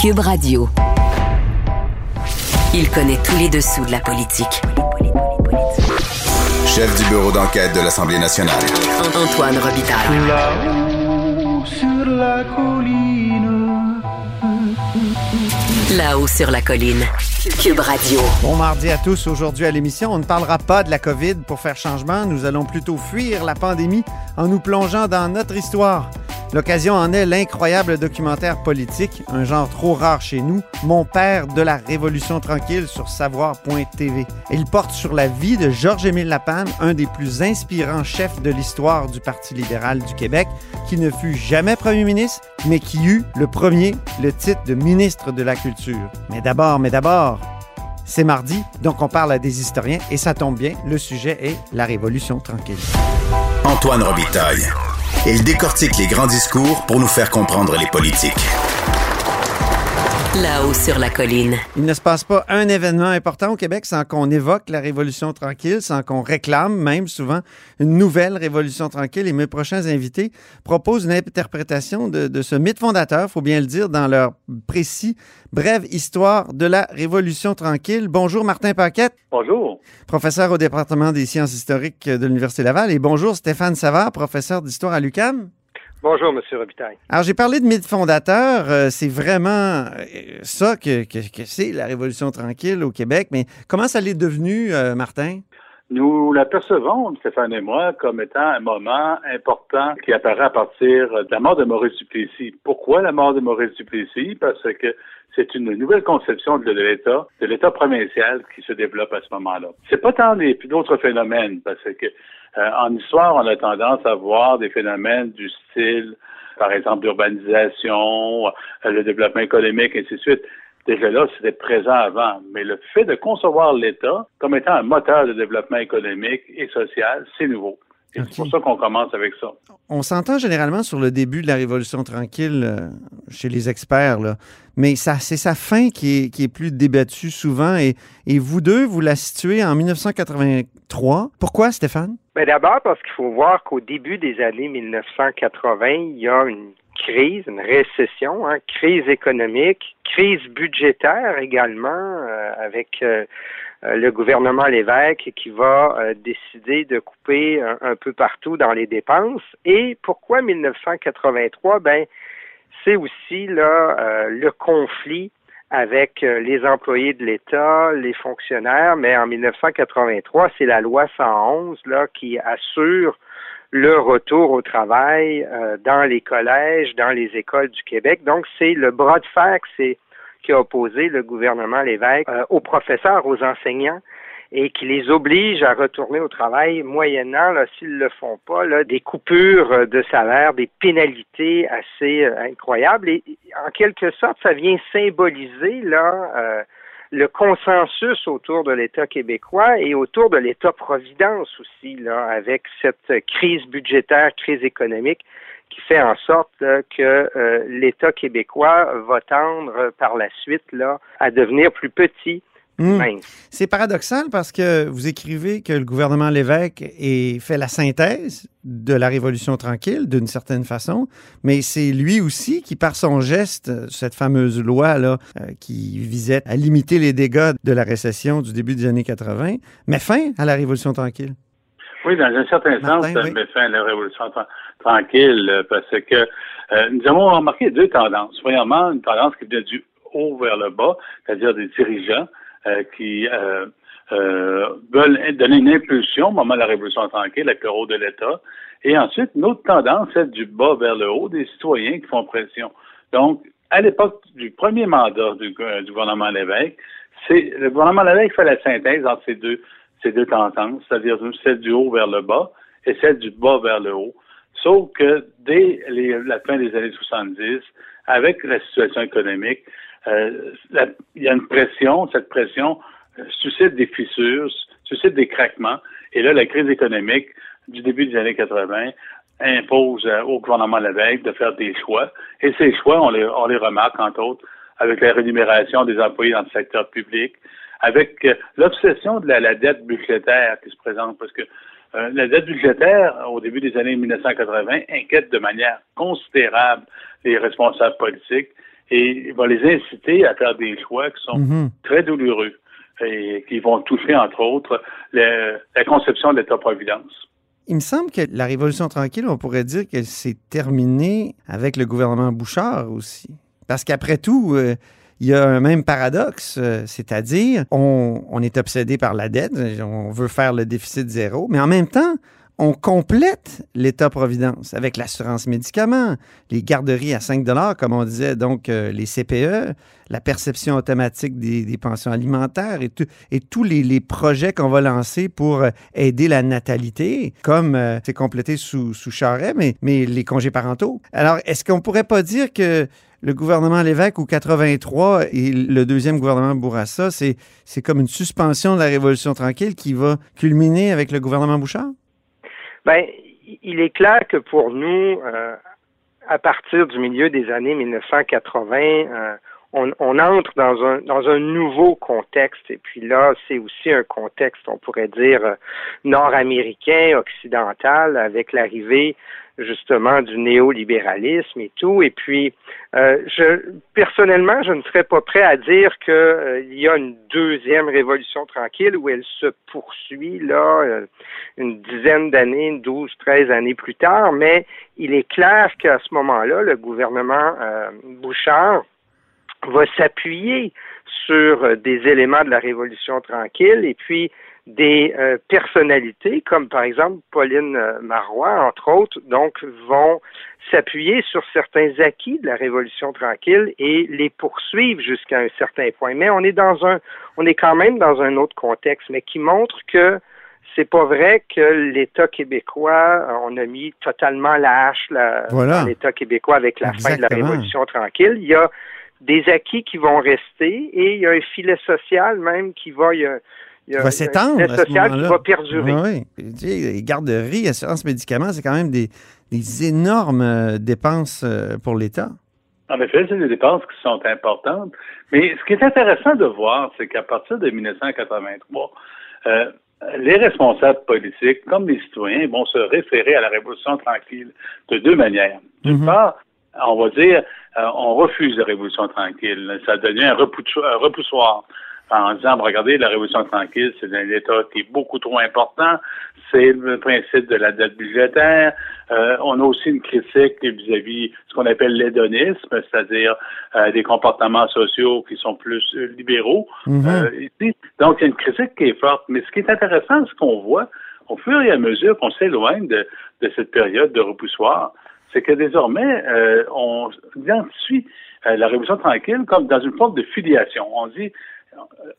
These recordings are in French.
Cube Radio. Il connaît tous les dessous de la politique. Chef du bureau d'enquête de l'Assemblée nationale. Antoine Robitaille. Là-haut sur la colline. Là-haut sur la colline. Cube Radio. Bon mardi à tous. Aujourd'hui à l'émission, on ne parlera pas de la COVID pour faire changement. Nous allons plutôt fuir la pandémie en nous plongeant dans notre histoire. L'occasion en est l'incroyable documentaire politique, un genre trop rare chez nous, Mon père de la Révolution tranquille sur savoir.tv. Il porte sur la vie de Georges-Émile Lapalme, un des plus inspirants chefs de l'histoire du Parti libéral du Québec, qui ne fut jamais premier ministre, mais qui eut le premier le titre de ministre de la Culture. Mais d'abord, mais d'abord, c'est mardi, donc on parle à des historiens et ça tombe bien, le sujet est la Révolution tranquille. Antoine Robitaille. Il décortique les grands discours pour nous faire comprendre les politiques. Là-haut sur la colline. Il ne se passe pas un événement important au Québec sans qu'on évoque la Révolution tranquille, sans qu'on réclame même souvent une nouvelle Révolution tranquille. Et mes prochains invités proposent une interprétation de, de ce mythe fondateur, faut bien le dire, dans leur précis, brève histoire de la Révolution tranquille. Bonjour Martin Paquette. Bonjour. Professeur au département des sciences historiques de l'Université Laval. Et bonjour Stéphane Savard, professeur d'histoire à l'UQAM. Bonjour, M. Robitaille. Alors, j'ai parlé de mythe fondateur. Euh, c'est vraiment euh, ça que, que, que c'est, la Révolution tranquille au Québec. Mais comment ça l'est devenu, euh, Martin? Nous l'apercevons, Stéphane et moi, comme étant un moment important qui apparaît à partir de la mort de Maurice Duplessis. Pourquoi la mort de Maurice Duplessis? Parce que c'est une nouvelle conception de l'État, de l'État provincial qui se développe à ce moment-là. C'est pas tant les d'autres phénomènes, parce que euh, en histoire, on a tendance à voir des phénomènes du style, par exemple, l'urbanisation, euh, le développement économique, et ainsi de suite. Déjà là, c'était présent avant. Mais le fait de concevoir l'État comme étant un moteur de développement économique et social, c'est nouveau. C'est pour ça qu'on commence avec ça. On s'entend généralement sur le début de la Révolution tranquille euh, chez les experts, là. mais ça, c'est sa fin qui est, qui est plus débattue souvent. Et, et vous deux, vous la situez en 1983. Pourquoi, Stéphane? Mais d'abord parce qu'il faut voir qu'au début des années 1980, il y a une crise, une récession, hein, crise économique, crise budgétaire également, euh, avec euh, le gouvernement Lévesque qui va euh, décider de couper un, un, peu partout dans les dépenses. Et pourquoi 1983 Ben, c'est aussi là le conflit avec les employés de l'État, les fonctionnaires, mais en 1983, c'est la loi 111 là qui assure le retour au travail euh, dans les collèges, dans les écoles du Québec. Donc, c'est le bras de fer c'est qui a opposé le gouvernement Lévesque euh, aux professeurs, aux enseignants et qui les oblige à retourner au travail moyennant, s'ils le font pas, là, des coupures de salaire, des pénalités assez euh, incroyables. Et en quelque sorte, ça vient symboliser là euh, le consensus autour de l'État québécois et autour de l'État-providence aussi, là, avec cette crise budgétaire, crise économique qui fait en sorte que euh, l'État québécois va tendre par la suite là, à devenir plus petit. Mmh. C'est paradoxal parce que vous écrivez que le gouvernement Lévesque ait fait la synthèse de la Révolution tranquille d'une certaine façon, mais c'est lui aussi qui, par son geste, cette fameuse loi-là, euh, qui visait à limiter les dégâts de la récession du début des années 80, met fin à la Révolution tranquille. Oui, dans un certain Martin, sens, ça oui. met fin à la Révolution tranquille parce que euh, nous avons remarqué deux tendances. Premièrement, une tendance qui vient du haut vers le bas, c'est-à-dire des dirigeants euh, qui euh, euh, veulent donner une impulsion au moment de la Révolution tranquille avec le rôle de l'État. Et ensuite, une autre tendance, celle du bas vers le haut, des citoyens qui font pression. Donc, à l'époque du premier mandat du, gouvernement Lévesque, c'est le gouvernement Lévesque fait la synthèse entre ces deux, ces deux tendances, c'est-à-dire celle du haut vers le bas et celle du bas vers le haut. Sauf que dès la fin des années 70, avec la situation économique, euh, il y a une pression, cette pression euh, suscite des fissures, suscite des craquements. Et là, la crise économique du début des années 80 impose euh, au gouvernement Lévesque de faire des choix. Et ces choix, on les, remarque, entre autres, avec la rémunération des employés dans le secteur public, avec l'obsession de la, dette budgétaire qui se présente, parce que la dette budgétaire, au début des années 1980, inquiète de manière considérable les responsables politiques et il va les inciter à faire des choix qui sont Mhm. très douloureux et qui vont toucher, entre autres, le- la conception de l'État-providence. Il me semble que la Révolution tranquille, on pourrait dire qu'elle s'est terminée avec le gouvernement Bouchard aussi. Parce qu'après tout, euh, il y a un même paradoxe, euh, c'est-à-dire on, on est obsédé par la dette, on veut faire le déficit zéro, mais en même temps, on complète l'État-providence avec l'assurance médicaments, les garderies à 5 comme on disait, donc euh, les CPE, la perception automatique des, pensions alimentaires et, tous les, projets qu'on va lancer pour euh, aider la natalité, comme euh, c'est complété sous, sous Charest, mais, mais les congés parentaux. Alors, est-ce qu'on pourrait pas dire que le gouvernement Lévesque ou 83 et le deuxième gouvernement Bourassa, c'est comme une suspension de la Révolution tranquille qui va culminer avec le gouvernement Bouchard? Ben, il est clair que pour nous, euh, à partir du milieu des années 1980, euh, on, on entre dans un dans un nouveau contexte. Et puis là, c'est aussi un contexte, on pourrait dire, euh, nord-américain, occidental, avec l'arrivée justement du néolibéralisme et tout. Et puis, euh, je personnellement, je ne serais pas prêt à dire que euh, y a une deuxième révolution tranquille où elle se poursuit là euh, une dizaine d'années, une 12, 13 années plus tard, mais il est clair qu'à ce moment-là, le gouvernement euh, Bouchard va s'appuyer sur euh, des éléments de la Révolution tranquille et puis des euh, personnalités comme par exemple Pauline euh, Marois, entre autres, donc vont s'appuyer sur certains acquis de la Révolution tranquille et les poursuivre jusqu'à un certain point. Mais on est dans un, on est quand même dans un autre contexte, mais qui montre que c'est pas vrai que l'État québécois, euh, on a mis totalement la hache Voilà. l'État québécois avec la fin de la. Révolution tranquille. Il y a des acquis qui vont rester et il y a un filet social même qui va, il y a, il y a Qui va s'étendre filet à ce social qui va perdurer. Oui, oui. Tu sais, Les garderies, assurance médicaments, c'est quand même des, des énormes euh, dépenses euh, pour l'État. En effet, c'est des dépenses qui sont importantes. Mais ce qui est intéressant de voir, c'est qu'à partir de 1983, euh, les responsables politiques, comme les citoyens, vont se référer à la Révolution tranquille de deux manières. D'une Mhm. part, on va dire, euh, on refuse la Révolution tranquille. Ça devient un repoussoir. En disant, regardez, la Révolution tranquille, c'est un État qui est beaucoup trop important. C'est le principe de la dette budgétaire. Euh, on a aussi une critique vis-à-vis ce qu'on appelle l'hédonisme, c'est-à-dire euh, des comportements sociaux qui sont plus euh, libéraux. Mhm. Euh, ici, donc, il y a une critique qui est forte. Mais ce qui est intéressant, ce qu'on voit, au fur et à mesure qu'on s'éloigne de, de cette période de repoussoir, c'est que désormais, euh, on identifie euh, la Révolution tranquille comme dans une forme de filiation. On dit,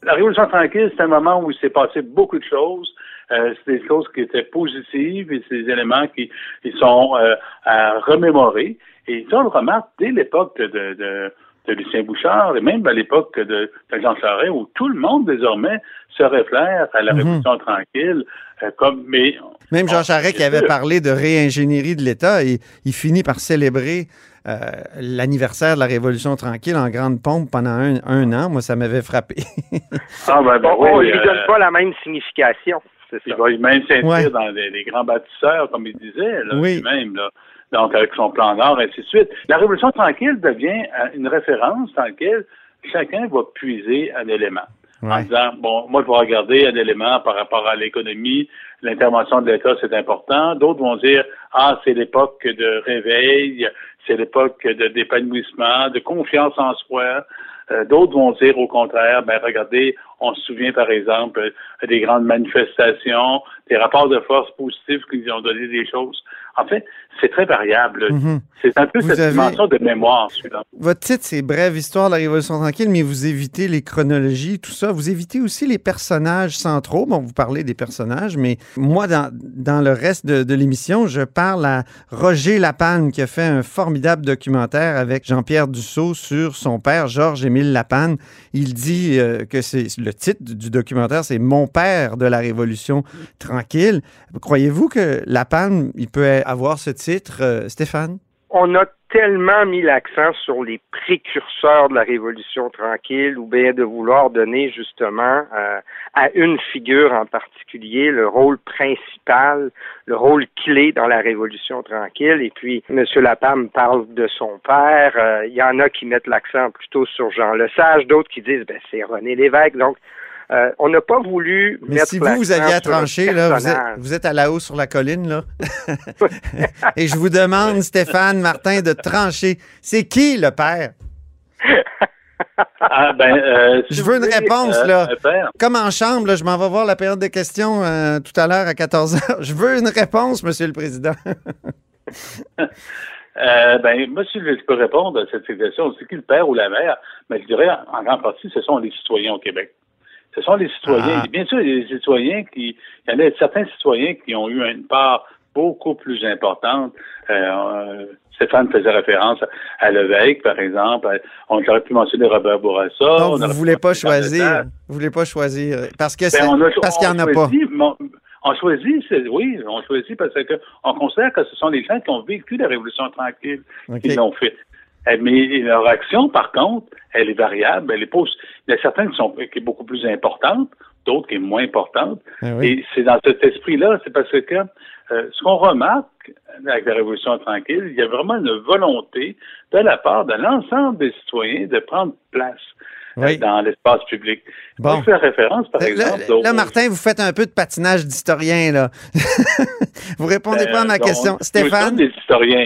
la Révolution tranquille, c'est un moment où il s'est passé beaucoup de choses. Euh, c'est des choses qui étaient positives et c'est des éléments qui, qui sont euh, à remémorer. Et ça, on le remarque dès l'époque de, de, de, Lucien Bouchard et même à l'époque de, de Jean Charest, où tout le monde désormais se réfère à la Mhm. Révolution tranquille euh, comme mais Même Jean Charest qui avait parlé de réingénierie de l'État, et il finit par célébrer euh, l'anniversaire de la Révolution tranquille en grande pompe pendant un, un an. Moi, ça m'avait frappé. ah, ben, ben On, on oui, lui euh, donne pas la même signification. C'est Il va même s'inscrire Ouais. dans les, les grands bâtisseurs, comme il disait, là, Oui. lui-même, là. Donc, avec son plan Nord, ainsi de suite. La Révolution tranquille devient euh, une référence dans laquelle chacun va puiser un élément. En Ouais. disant, bon, moi, je vais regarder un élément par rapport à l'économie, l'intervention de l'État, c'est important. D'autres vont dire, ah, c'est l'époque de réveil, c'est l'époque de d'épanouissement, de confiance en soi. Euh, D'autres vont dire au contraire, ben regardez, on se souvient par exemple euh, des grandes manifestations, des rapports de force positifs qui ont donné des choses. En fait, c'est très variable. Mhm. C'est un peu Vous cette avez- dimension de mémoire, celui-là. Votre titre, c'est Brève histoire de la Révolution tranquille, mais vous évitez les chronologies, tout ça. Vous évitez aussi les personnages centraux. Bon, vous parlez des personnages, mais moi, dans, dans le reste de, de l'émission, je parle à Roger Lapalme, qui a fait un formidable documentaire avec Jean-Pierre Dussault sur son père, Georges-Émile Lapalme. Il dit euh, que c'est le titre du documentaire, c'est Mon père de la Révolution tranquille. Croyez-vous que Lapalme, il peut avoir ce titre, euh, Stéphane? On a tellement mis l'accent sur les précurseurs de la Révolution tranquille ou bien de vouloir donner justement euh, à une figure en particulier le rôle principal, le rôle clé dans la Révolution tranquille. Et puis, M. Lapam parle de son père. Euh, il y en a qui mettent l'accent plutôt sur Jean Lesage, d'autres qui disent ben, c'est René Lévesque. Donc, euh, on n'a pas voulu Mais si vous, vous aviez à trancher, là, vous, êtes, à la haut sur la colline, là. Et je vous demande, Stéphane Martin, de trancher. C'est qui le père? Ah, ben, euh, je veux une réponse, euh, là. Comme en chambre, là, je m'en vais voir la période de questions tout à l'heure à 14 h. Je veux une réponse, Monsieur le Président. ben, monsieur, je peux répondre à cette question. C'est qui le père ou la mère? Mais je dirais, en grande partie, ce sont les citoyens au Québec. Ce sont les citoyens. Ah. Bien sûr, il y a des citoyens qui, il y en a certains citoyens qui ont eu une part beaucoup plus importante. Euh, Stéphane faisait référence à Lévesque, par exemple. On aurait pu mentionner Robert Bourassa. Donc, vous ne voulez pas choisir. Vous voulez pas choisir parce que ben, parce qu'il n'y en a pas. On choisit, oui, on choisit parce que on considère que ce sont les gens qui ont vécu la Révolution tranquille qui l'ont fait. Eh, mais leur action, par contre, elle est variable. Elle est pas Il y a certaines qui sont qui est beaucoup plus importantes, d'autres qui est moins importantes. Eh Et c'est dans cet esprit-là, c'est parce que euh, ce qu'on remarque avec la Révolution tranquille, il y a vraiment une volonté de la part de l'ensemble des citoyens de prendre place dans l'espace public. Bon. Je fais référence, par exemple. Là, Martin, vous faites un peu de patinage d'historien, là. vous répondez pas à ma ben, question. Stéphane? des historiens.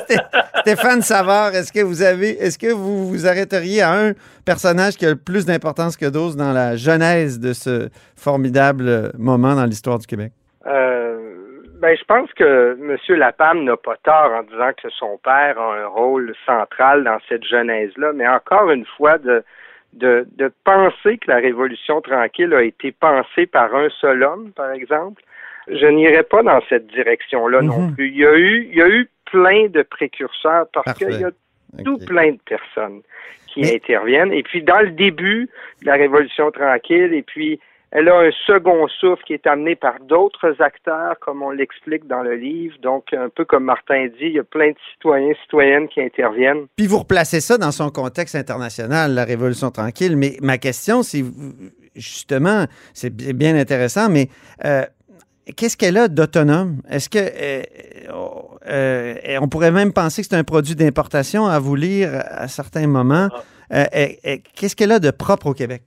Stéphane Savard, est-ce que vous avez, est-ce que vous vous arrêteriez à un personnage qui a le plus d'importance que d'autres dans la genèse de ce formidable moment dans l'histoire du Québec? Euh, ben, je pense que M. Lapam n'a pas tort en disant que son père a un rôle central dans cette genèse-là, mais encore une fois, de, de, de penser que la Révolution tranquille a été pensée par un seul homme, par exemple, je n'irai pas dans cette direction-là non mhm. plus. Il y a eu, il y a eu plein de précurseurs parce qu'il y a tout plein de personnes qui interviennent. Et puis, dans le début de la Révolution tranquille, et puis elle a un second souffle qui est amené par d'autres acteurs, comme on l'explique dans le livre. Donc, un peu comme Martin dit, il y a plein de citoyens, citoyennes qui interviennent. Puis vous replacez ça dans son contexte international, la Révolution tranquille. Mais ma question, c'est justement, c'est bien intéressant, mais euh, qu'est-ce qu'elle a d'autonome? Est-ce que euh, euh, on pourrait même penser que c'est un produit d'importation à vous lire à certains moments? Ah. qu'est-ce qu'elle a de propre au Québec?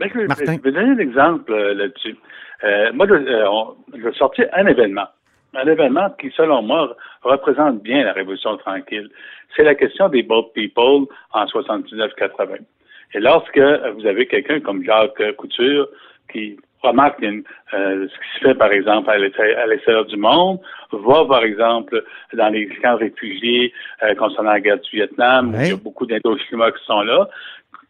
Ben, je, vais donner un exemple euh, là-dessus. Euh, moi, je, vais sortir un événement. Un événement qui, selon moi, représente bien la Révolution tranquille. C'est la question des Boat People en 79-80. Et lorsque vous avez quelqu'un comme Jacques Couture qui remarque euh, ce qui se fait, par exemple, à l'extérieur du monde, va, par exemple, dans les camps réfugiés concernant la guerre du Vietnam, où il y a beaucoup d'Indochinois qui sont là,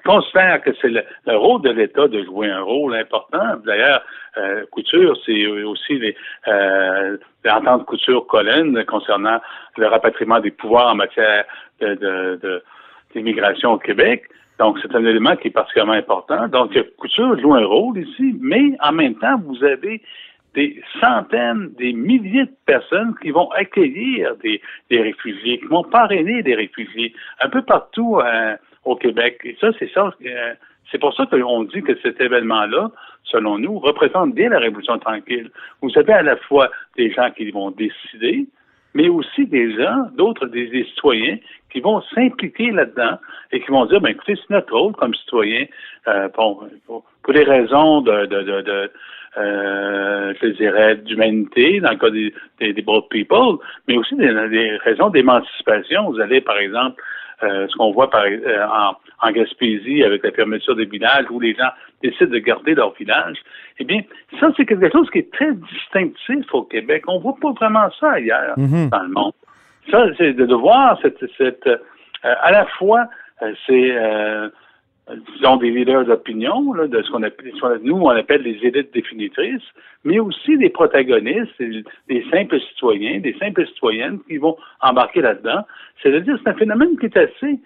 considère que c'est le, rôle de l'État de jouer un rôle important. D'ailleurs, euh, Couture, c'est aussi les, euh, l'entente Couture-Colline concernant le rapatriement des pouvoirs en matière de, d'immigration au Québec. Donc, c'est un élément qui est particulièrement important. Donc, Couture joue un rôle ici, mais en même temps, vous avez des centaines, des milliers de personnes qui vont accueillir des, des réfugiés, qui vont parrainer des réfugiés un peu partout. Euh, au Québec. Et ça, c'est ça. Euh, c'est pour ça qu'on dit que cet événement-là, selon nous, représente bien la Révolution tranquille. Vous avez à la fois des gens qui vont décider, mais aussi des gens, d'autres, des, citoyens, qui vont s'impliquer là-dedans et qui vont dire, ben écoutez, c'est notre rôle comme citoyen, euh, pour, pour, des raisons de, de, de, de euh, je dirais, d'humanité, dans le cas des, des, des broad people, mais aussi des, des raisons d'émancipation. Vous allez, par exemple, euh, ce qu'on voit par, euh, en, en, Gaspésie avec la fermeture des villages où les gens décident de garder leur village, eh bien, ça, c'est quelque chose qui est très distinctif au Québec. On voit pas vraiment ça ailleurs mm-hmm. dans le monde. Ça, c'est de, voir cette, cette euh, à la fois, c'est disons, des leaders d'opinion, de ce qu'on appelle, nous, on appelle les élites définitrices, mais aussi des protagonistes, des simples citoyens, des simples citoyennes qui vont embarquer là-dedans. C'est-à-dire, c'est un phénomène qui est assez,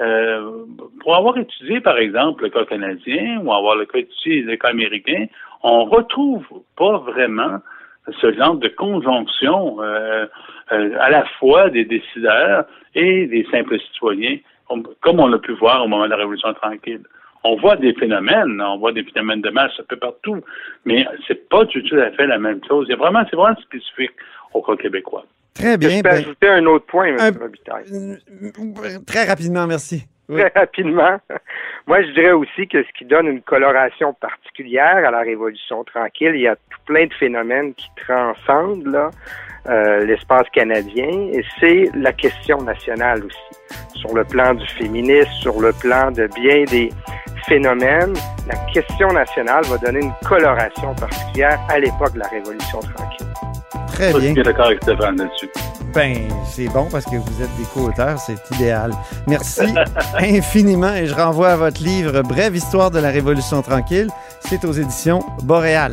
euh, pour avoir étudié, par exemple, le cas canadien ou avoir le cas étudié le cas américain, on retrouve pas vraiment ce genre de conjonction euh, euh, à la fois des décideurs et des simples citoyens, comme on l'a pu voir au moment de la Révolution tranquille. On voit des phénomènes, on voit des phénomènes de masse un peu partout, mais c'est pas tout à fait la même chose. C'est vraiment, c'est vraiment spécifique au cas québécois. Très bien. Je peux ben, ajouter un autre point, M. un- Robitaille. Très rapidement, merci. Oui. Très rapidement. Moi, je dirais aussi que ce qui donne une coloration particulière à la Révolution tranquille, il y a tout plein de phénomènes qui transcendent là, euh, l'espace canadien, et c'est la question nationale aussi. Sur le plan du féminisme, sur le plan de bien des phénomènes, la question nationale va donner une coloration particulière à l'époque de la Révolution tranquille. Très Je bien. suis d'accord avec Stéphane là-dessus. Ben, c'est bon parce que vous êtes des co-auteurs, c'est idéal. Merci infiniment et je renvoie à votre livre Brève histoire de la Révolution tranquille. C'est aux éditions Boréal.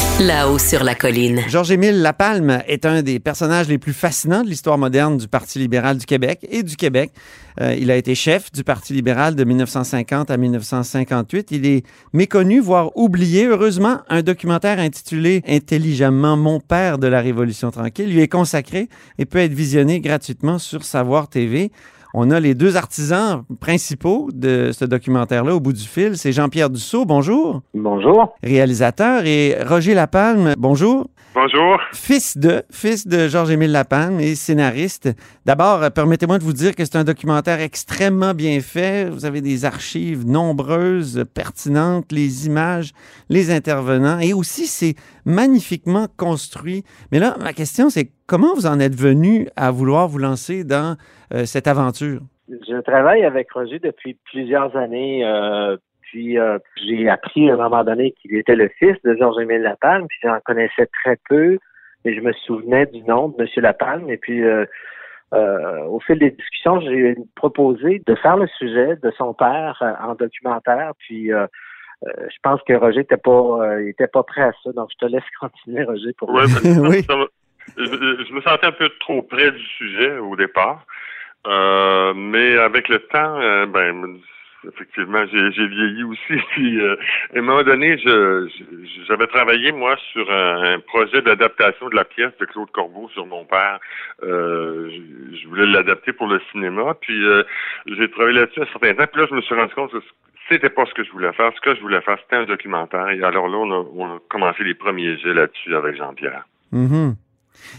là-haut sur la colline. Georges-Émile Lapalme est un des personnages les plus fascinants de l'histoire moderne du Parti libéral du Québec et du Québec. Euh, il a été chef du Parti libéral de 1950 à 1958. Il est méconnu, voire oublié. Heureusement, un documentaire intitulé intelligemment Mon père de la Révolution tranquille lui est consacré et peut être visionné gratuitement sur Savoir TV. On a les deux artisans principaux de ce documentaire-là au bout du fil. C'est Jean-Pierre Dussault, bonjour, Bonjour. réalisateur, et Roger Lapalme, bonjour. Bonjour. Fils de, fils de Georges-Émile Lapalme et scénariste. D'abord, euh, permettez-moi de vous dire que c'est un documentaire extrêmement bien fait. Vous avez des archives nombreuses, pertinentes, les images, les intervenants, et aussi c'est magnifiquement construit. Mais là, ma question, c'est comment vous en êtes venu à vouloir vous lancer dans euh, cette aventure? Je travaille avec Roger depuis plusieurs années. euh, puis euh, j'ai appris à un moment donné qu'il était le fils de Georges-Émile Lapalme, puis j'en connaissais très peu, et je me souvenais du nom de M. Lapalme. Et puis euh, euh, au fil des discussions, j'ai proposé de faire le sujet de son père euh, en documentaire. Puis euh, euh, je pense que Roger n'était pas euh, il était pas prêt à ça. Donc je te laisse continuer, Roger, pour Ouais, ben, Oui. ça va- je, je me sentais un peu trop près du sujet au départ. Euh, mais avec le temps, euh, ben effectivement, j'ai vieilli aussi. Puis euh, à un moment donné, j'avais travaillé moi sur un, projet d'adaptation de la pièce de Claude Corbeau sur mon père. Euh, je, voulais l'adapter pour le cinéma. Puis euh, j'ai travaillé là-dessus un certain temps. Puis là, je me suis rendu compte que c'était pas ce que je voulais faire. Ce que je voulais faire, c'était un documentaire. Et alors là, on a, commencé les premiers jets là-dessus avec Jean-Pierre. Mhm.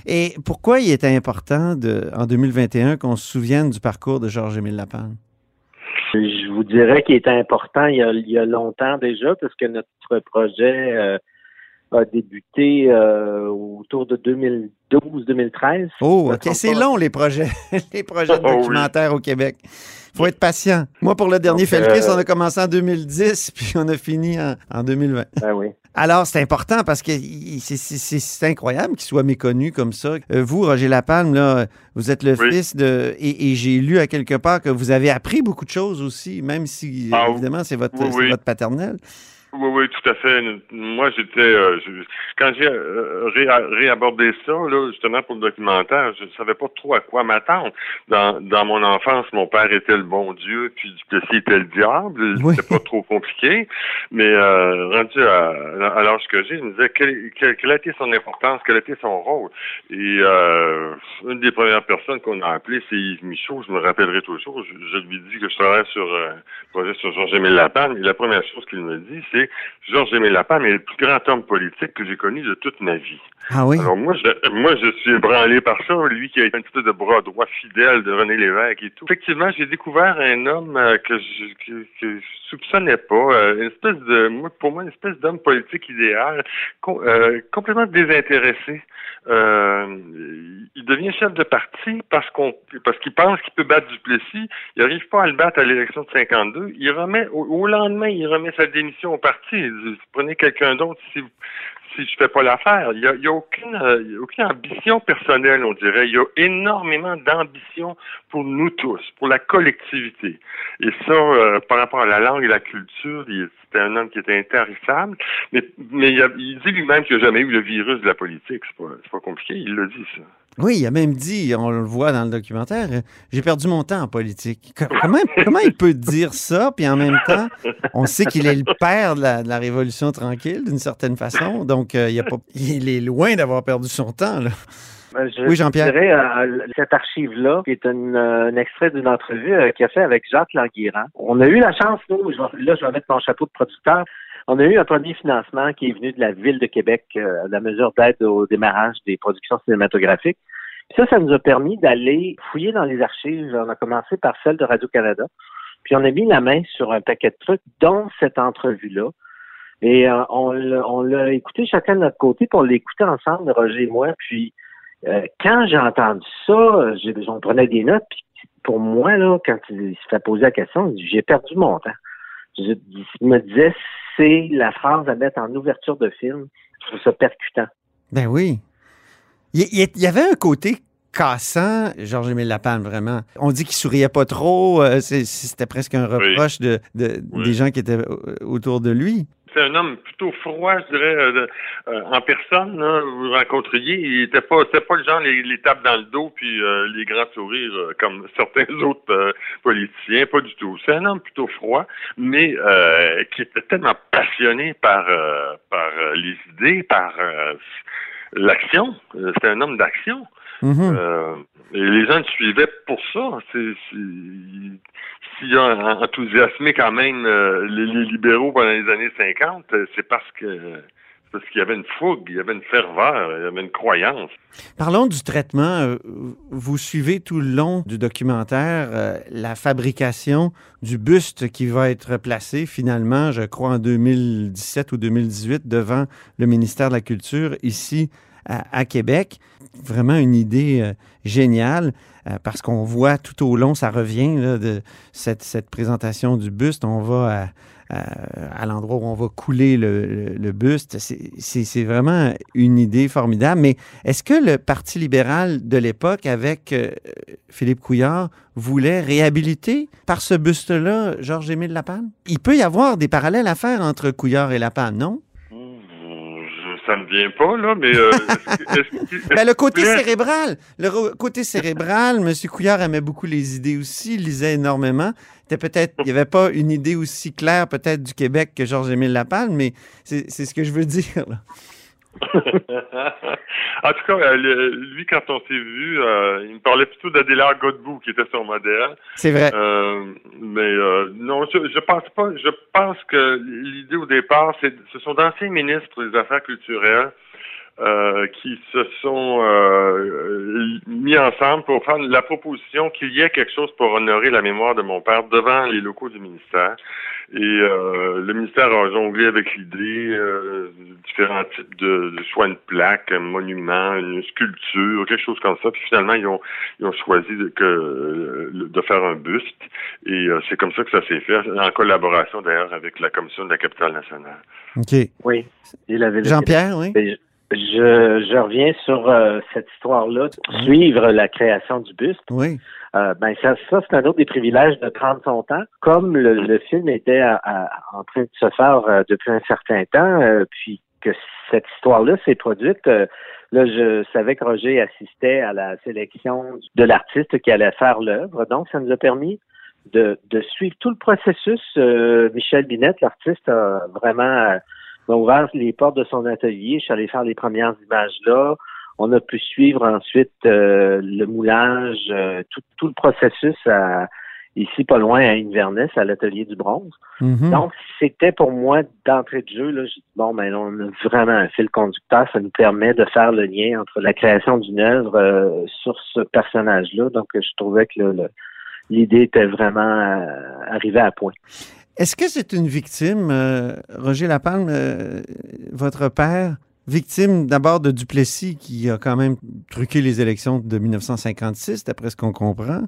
Et pourquoi il était important en 2021 qu'on se souvienne du parcours de Georges-Émile Lapalme? Je vous dirais qu'il était important il y, a, il y a longtemps déjà, parce que notre projet euh, a débuté euh, autour de 2012-2013. Oh, OK. C'est long, les projets, les projets de Oh, oui. documentaire au Québec. faut être patient. Moi, pour le dernier Felkis, euh, on a commencé en 2010, puis on a fini en, en 2020. Ben oui. Alors, c'est important parce que c'est- incroyable qu'il soit méconnu comme ça. Euh, vous, Roger Lapalme, là, vous êtes le Oui. fils de... Et, et j'ai lu à quelque part que vous avez appris beaucoup de choses aussi, même si, Ah, évidemment, c'est votre, oui, c'est oui. votre paternel. Oui, oui, tout à fait. Moi, j'étais, euh, quand j'ai euh, ré- réabordé ça, là, justement pour le documentaire, je savais pas trop à quoi m'attendre. Dans, dans mon enfance, mon père était le bon Dieu, puis Duplessis était le diable. Oui. C'était pas trop compliqué. Mais euh, rendu à, à l'âge que j'ai, je me disais quelle, quelle, quelle a été son importance, quel a été son rôle? Et euh, une des premières personnes qu'on a appelées, c'est Yves Michaud. Je me rappellerai toujours. Je, je lui dis que je travaille sur euh, un projet sur Georges-Émile Lapalme. Et la première chose qu'il me dit, c'est Georges-Émile Lapalme est le plus grand homme politique que j'ai connu de toute ma vie. Ah oui? Alors moi, je, moi, je suis ébranlé par ça. Lui qui a été un petit peu de bras droit fidèle de René Lévesque et tout. Effectivement, j'ai découvert un homme euh, que je que, que je soupçonnais pas. euh, une espèce de, pour moi, une espèce d'homme politique idéal, euh, complètement désintéressé. Euh, il devient chef de parti parce qu'on parce qu'il pense qu'il peut battre Duplessis. Il n'arrive pas à le battre à l'élection de 52. Il remet au, lendemain, il remet sa démission au parti. Prenez quelqu'un d'autre si si je fais pas l'affaire. Il y a, a aucune, euh, aucune ambition personnelle, on dirait. Il y a énormément d'ambition pour nous tous, pour la collectivité. Et ça, euh, par rapport à la langue et la culture, c'était un homme qui était intarissable. Mais, il, dit lui-même qu'il n'a jamais eu le virus de la politique. C'est pas, pas compliqué. Il l'a dit, ça. Oui, il a même dit, on le voit dans le documentaire, j'ai perdu mon temps en politique. Comment, comment il peut dire ça, puis en même temps, on sait qu'il est le père de la, Révolution tranquille, d'une certaine façon, donc euh, il, a pas, il est loin d'avoir perdu son temps. Là. Ben, oui, Jean-Pierre? Euh, cette archive-là, qui est un extrait d'une entrevue euh, qu'il a fait avec Jacques Languirand. On a eu la chance, nous, là, je vais mettre mon chapeau de producteur, on a eu un premier financement qui est venu de la Ville de Québec, euh, la mesure d'aide au démarrage des productions cinématographiques. ça, ça nous a permis d'aller fouiller dans les archives. On a commencé par celle de Radio-Canada. Puis on a mis la main sur un paquet de trucs, dont cette entrevue-là. Et euh, on l'a écouté chacun de notre côté, pour l'écouter ensemble, Roger et moi. Puis euh, quand j'ai entendu ça, j'en prenais des notes. Puis pour moi, là, quand il se fait poser la question, j'ai perdu mon temps. Je, me disais, c'est la phrase à mettre en ouverture de film. Je trouve ça percutant. Ben oui. Il, y avait un côté cassant, Georges-Émile Lapalme, vraiment. On dit qu'il souriait pas trop. Euh, c'était presque un reproche de, des gens qui étaient autour de lui c'est un homme plutôt froid, je dirais, euh, euh, en personne. vous rencontriez, il était pas, pas le genre les, les tapes dans le dos puis euh, les grands sourires comme certains autres politiciens, pas du tout. C'est un homme plutôt froid, mais qui était tellement passionné par par les idées, par l'action. C'était un homme d'action. Mm-hmm. et les gens le suivaient pour ça. S'il a enthousiasmé quand même euh, les, libéraux pendant les années 50, euh, c'est parce que parce qu'il y avait une fougue, il y avait une ferveur, il y avait une croyance. Parlons du traitement. Euh, vous suivez tout le long du documentaire la fabrication du buste qui va être placé finalement, je crois, en 2017 ou 2018 devant le ministère de la Culture ici à, Québec. Vraiment une idée géniale. Euh, parce qu'on voit tout au long, ça revient de cette, présentation du buste. On va à, l'endroit où on va couler le, buste. C'est vraiment une idée formidable. Mais est-ce que le Parti libéral de l'époque, avec euh, Philippe Couillard, voulait réhabiliter par ce buste-là Georges-Émile Lapalme? Il peut y avoir des parallèles à faire entre Couillard et Lapalme, non? Ça ne vient pas, là, mais... Euh, ben, le côté cérébral, le côté cérébral, M. Couillard aimait beaucoup les idées aussi, il lisait énormément. peut-être, il n'y avait pas une idée aussi claire peut-être du Québec que Georges-Émile Lapalme, mais c'est ce que je veux dire. Là. En tout cas, euh, lui, quand on s'est vu, euh, il me parlait plutôt d'Adélard Godbout, qui était son modèle. C'est vrai. Euh, mais non, je, je pense pas. Je pense que l'idée au départ, c'est ce sont d'anciens ministres des Affaires culturelles euh, qui se sont euh, mis ensemble pour faire la proposition qu'il y ait quelque chose pour honorer la mémoire de mon père devant les locaux du ministère. Et euh, le ministère a jonglé avec l'idée différents types de, soit une plaque, un monument, une sculpture, quelque chose comme ça. Puis finalement, ils ont, ils ont choisi de, que, de faire un buste. Et c'est comme ça que ça s'est fait, en collaboration d'ailleurs avec la Commission de la capitale nationale. OK. Oui. Jean-Pierre, oui. Je, je reviens sur euh, cette histoire-là, suivre la création du buste. Oui. Euh, ben ça, ça c'est un autre des privilèges de prendre son temps. Comme le, le film était en train de se faire euh, depuis un certain temps, puis que cette histoire-là s'est produite, là, je savais que Roger assistait à la sélection de l'artiste qui allait faire l'œuvre. Donc, ça nous a permis de, de suivre tout le processus. Michel Binette, l'artiste, a vraiment a ouvert les portes de son atelier. Je suis allé faire les premières images là. On a pu suivre ensuite euh, le moulage, euh, tout, tout, le processus à, ici pas loin à Inverness, à l'atelier du bronze. Mm-hmm. Donc, c'était pour moi d'entrée de jeu, là, je bon, ben on a vraiment un fil conducteur, ça nous permet de faire le lien entre la création d'une œuvre euh, sur ce personnage-là. Donc, je trouvais que l'idée était vraiment arrivée à point. Est-ce que c'est une victime, euh, Roger Lapalme, euh, votre père, victime d'abord de Duplessis, qui a quand même truqué les élections de 1956, d'après ce qu'on comprend.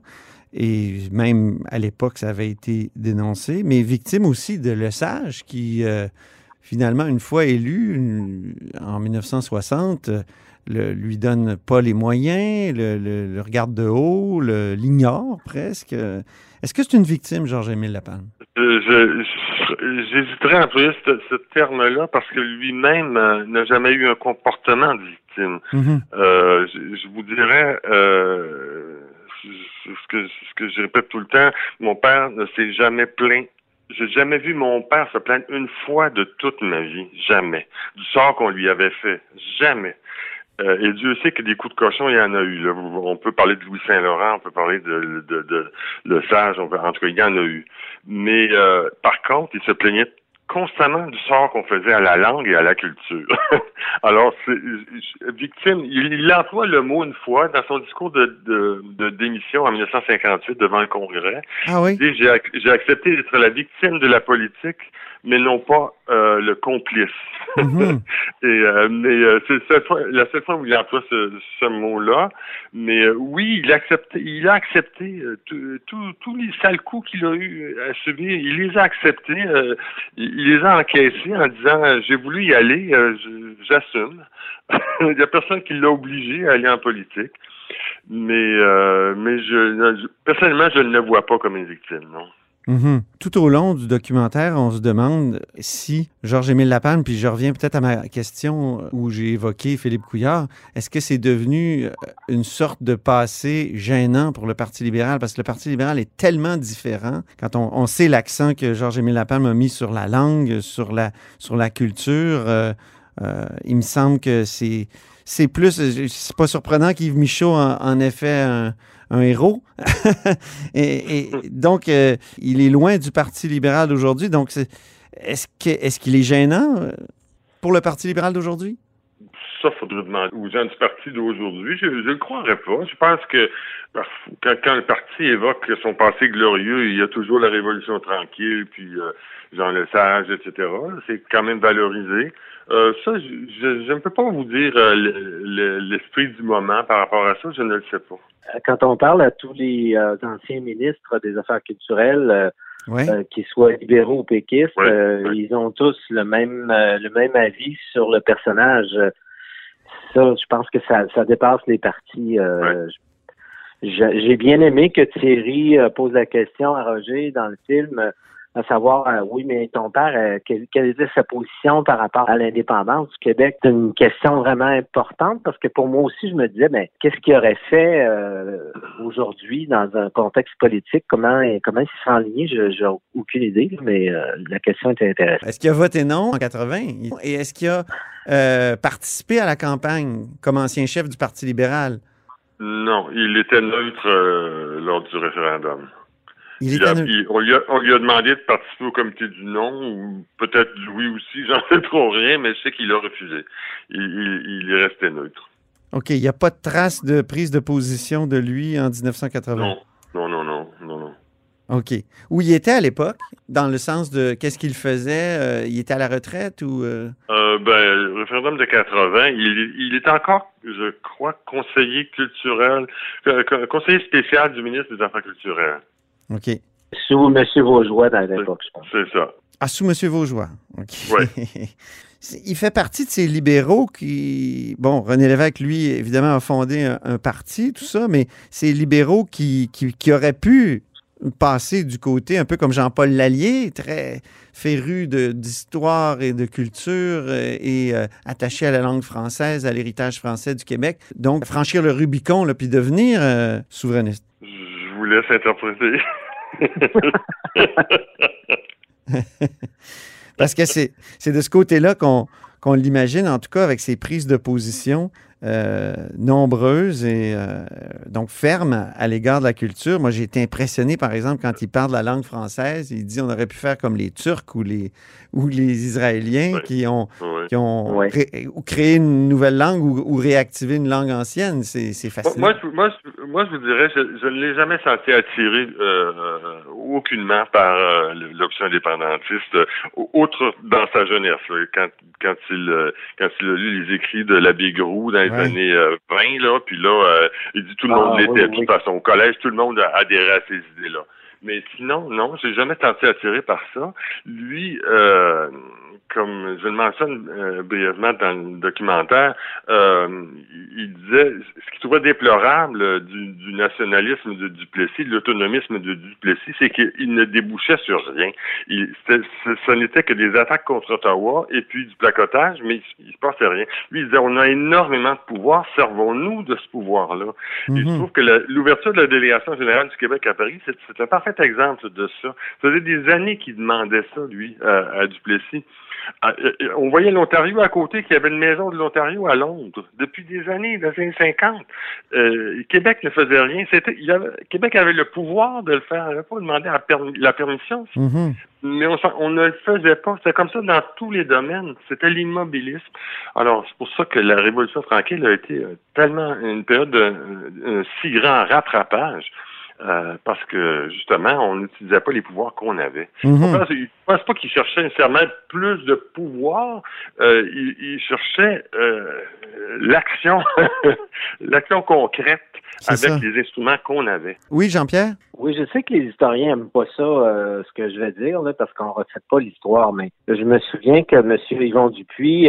Et même à l'époque, ça avait été dénoncé, mais victime aussi de Lesage, qui euh, finalement, une fois élu en 1960, le, lui donne pas les moyens, le, regarde de haut, l'ignore presque. Est-ce que c'est une victime, Georges-Émile Lapalme? J'hésiterais à employer ce, terme-là parce que lui-même euh, n'a jamais eu un comportement de victime. Mm-hmm. Euh, je, vous dirais euh, ce, que, ce que je répète tout le temps, mon père ne s'est jamais plaint j'ai jamais vu mon père se plaindre une fois de toute ma vie. Jamais. Du sort qu'on lui avait fait. Jamais. Euh, et Dieu sait que des coups de cochon, il y en a eu. On peut parler de Louis Saint-Laurent, on peut parler de, de, de, Le Sage, on peut, en tout cas, il y en a eu. Mais euh, par contre, il se plaignait constamment du sort qu'on faisait à la langue et à la culture. Alors, c'est, victime, il, il, emploie le mot une fois dans son discours de, de, de démission en 1958 devant le Congrès. Ah oui? J'ai, j'ai accepté d'être la victime de la politique mais non pas euh, le complice. Mhm. Et euh, mais euh, c'est la seule fois où il emploie ce, ce mot-là. Mais oui, il a accepté, il a accepté tous les sales coups qu'il a eu à subir. Il les a acceptés, il, les a encaissés en disant j'ai voulu y aller, j'assume. il y a personne qui l'a obligé à aller en politique. Mais mais je personnellement je ne le vois pas comme une victime, non. Mhm. Tout au long du documentaire, on se demande si Georges-Émile Lapalme, puis je reviens peut-être à ma question où j'ai évoqué Philippe Couillard, est-ce que c'est devenu euh, une sorte de passé gênant pour le Parti libéral? Parce que le Parti libéral est tellement différent quand on, sait l'accent que Georges-Émile Lapalme a mis sur la langue, sur la, sur la culture. Euh, euh, il me semble que c'est, c'est plus. C'est pas surprenant qu'Yves Michaud en, en fait un héros. et, donc, euh, il est loin du Parti libéral d'aujourd'hui. Donc, est-ce qu'il est, gênant euh, pour le Parti libéral d'aujourd'hui? Ça, faudrait demander aux gens du parti d'aujourd'hui. Je ne le croirais pas. Je pense que quand, le parti évoque son passé glorieux, il y a toujours la Révolution tranquille, puis euh, Jean Lesage, etc. C'est quand même valorisé. Euh, ça, je, ne peux pas vous dire euh, l'esprit du moment par rapport à ça, je ne le sais pas. Quand on parle à tous les euh, anciens ministres des Affaires culturelles, qu'ils soient libéraux ou péquistes, ils ont tous le même le même avis sur le personnage. Ça, je pense que ça, ça dépasse les partis. J'ai bien aimé que Thierry pose la question à Roger dans le film à savoir, euh, oui, mais ton père, euh, quelle, était sa position par rapport à l'indépendance du Québec? C'est une question vraiment importante parce que pour moi aussi, je me disais, mais qu'est-ce qu'il aurait fait euh, aujourd'hui dans un contexte politique? Comment, comment il s'est enligné? Je n'ai aucune idée, mais la question était intéressante. Est-ce qu'il a voté non en 80? Et est-ce qu'il a participé à la campagne comme ancien chef du Parti libéral? Non, il était neutre lors du référendum on, lui a, demandé de participer au comité du non, ou peut-être oui aussi, j'en sais trop rien, mais je sais qu'il a refusé. Il, est resté neutre. OK, il n'y a pas de trace de prise de position de lui en 1980? Non, non, non, non, non, non. OK. Où il était à l'époque, dans le sens de qu'est-ce qu'il faisait? Euh, il était à la retraite ou... Euh? Euh, ben, le référendum de 80, il, il est encore, je crois, conseiller culturel, conseiller spécial du ministre des Affaires culturelles. OK. Sous M. Vaugeois dans l'époque, je pense. C'est ça. Ah, sous M. Vaugeois. OK. Oui. Il fait partie de ces libéraux qui. Bon, René Lévesque, lui, évidemment, a fondé un, parti, tout ça, mais ces libéraux qui, qui, auraient pu passer du côté, un peu comme Jean-Paul Lallier, très féru d'histoire et de culture euh, et, euh, attaché à la langue française, à l'héritage français du Québec. Donc, franchir le Rubicon, puis devenir euh, souverainiste vous laisse interpréter. Parce que c'est de ce côté-là qu'on l'imagine, en tout cas avec ses prises de position euh, nombreuses et euh, donc fermes à l'égard de la culture. Moi, j'ai été impressionné, par exemple, quand il parle de la langue française. Il dit on aurait pu faire comme les Turcs ou les, ou les Israéliens qui ont, qui ont créé une nouvelle langue ou, réactivé une langue ancienne. C'est fascinant. Moi, moi, moi, je vous dirais, je, ne l'ai jamais senti attiré euh, aucunement par l'option indépendantiste, autre dans sa jeunesse, quand, quand, il, quand il a lu les écrits de l'abbé Grou dans les années 20, euh, là, puis là, euh, il dit tout le monde ah, l'était, de toute façon. Au collège, tout le monde a adhéré à ces idées-là. Mais sinon, non, j'ai jamais tenté attiré par ça. Lui, euh, comme je le mentionne euh, brièvement dans le documentaire, euh, il disait ce qu'il trouvait déplorable du, du nationalisme de Duplessis, de l'autonomisme de Duplessis, c'est qu'il ne débouchait sur rien. Il, ce, n'était que des attaques contre Ottawa et puis du placotage, mais il, ne se passait rien. Lui, il disait on a énormément de pouvoir, servons-nous de ce pouvoir-là. Il mhm. trouve que l'ouverture de la délégation générale du Québec à Paris, c'est un parfait exemple de ça. Ça faisait des années qu'il demandait ça, lui, à Duplessis. Ah, euh, euh, on voyait l'Ontario à côté, qu'il y avait une maison de l'Ontario à Londres depuis des années, des années 50. Euh, Québec ne faisait rien. C'était, Québec avait le pouvoir de le faire. Il n'avait pas demandé la, permission. Mm-hmm. Mais on, ne le faisait pas. C'était comme ça dans tous les domaines. C'était l'immobilisme. Alors, c'est pour ça que la Révolution tranquille a été tellement une période de si grand rattrapage. Euh, parce que justement, on n'utilisait pas les pouvoirs qu'on avait. Mhm. Je ne pense pas qu'il cherchait nécessairement plus de pouvoir, euh, il, il, cherchait euh, l'action, l'action concrète avec les instruments qu'on avait. Oui, Jean-Pierre? Oui, je sais que les historiens n'aiment pas ça, ce que je vais dire, là, parce qu'on ne refait pas l'histoire, mais je me souviens que M. Yvon Dupuis,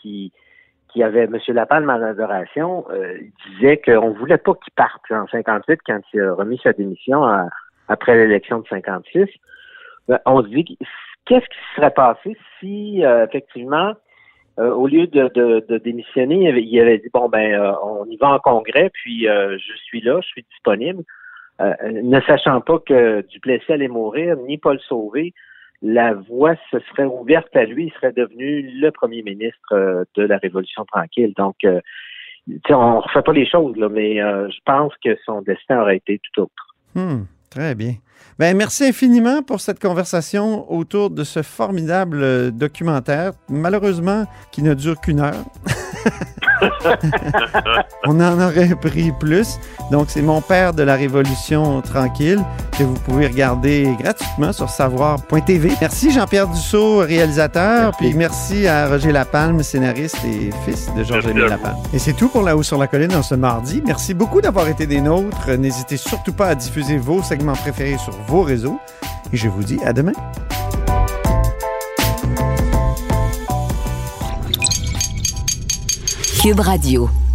qui qui avait M. Lapalme en adoration, euh, disait qu'on voulait pas qu'il parte en 58 quand il a remis sa démission après l'élection de 56. Ben, on se dit qu'est-ce qui serait passé si euh, effectivement euh, au lieu de, de, démissionner, il avait, dit bon ben on y va en congrès, puis je suis là, je suis disponible, ne sachant pas que Duplessis allait mourir, ni Paul Sauvé, la voie se serait ouverte à lui, il serait devenu le premier ministre euh, de la Révolution tranquille. Donc, euh, on ne refait pas les choses, mais euh, je pense que son destin aurait été tout autre. Hmm, très bien. Ben, merci infiniment pour cette conversation autour de ce formidable documentaire, malheureusement qui ne dure qu'une heure. On en aurait pris plus. Donc, c'est Mon père de la Révolution tranquille que vous pouvez regarder gratuitement sur savoir.tv. Merci Jean-Pierre Dussault, réalisateur. Puis merci à Roger Lapalme, scénariste et fils de Georges-Émile Lapalme. Et c'est tout pour La Haut sur la Colline en ce mardi. Merci beaucoup d'avoir été des nôtres. N'hésitez surtout pas à diffuser vos segments préférés sur vos réseaux. Et je vous dis à demain. Cube Radio.